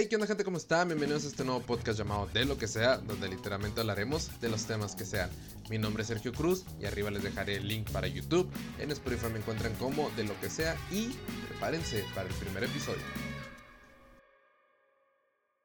Hey, ¿qué onda gente? ¿Cómo están? Bienvenidos a este nuevo podcast llamado De lo que sea, donde literalmente hablaremos de los temas que sean. Mi nombre es Sergio Cruz y arriba les dejaré el link para YouTube. En Spotify me encuentran como De lo que sea y prepárense para el primer episodio.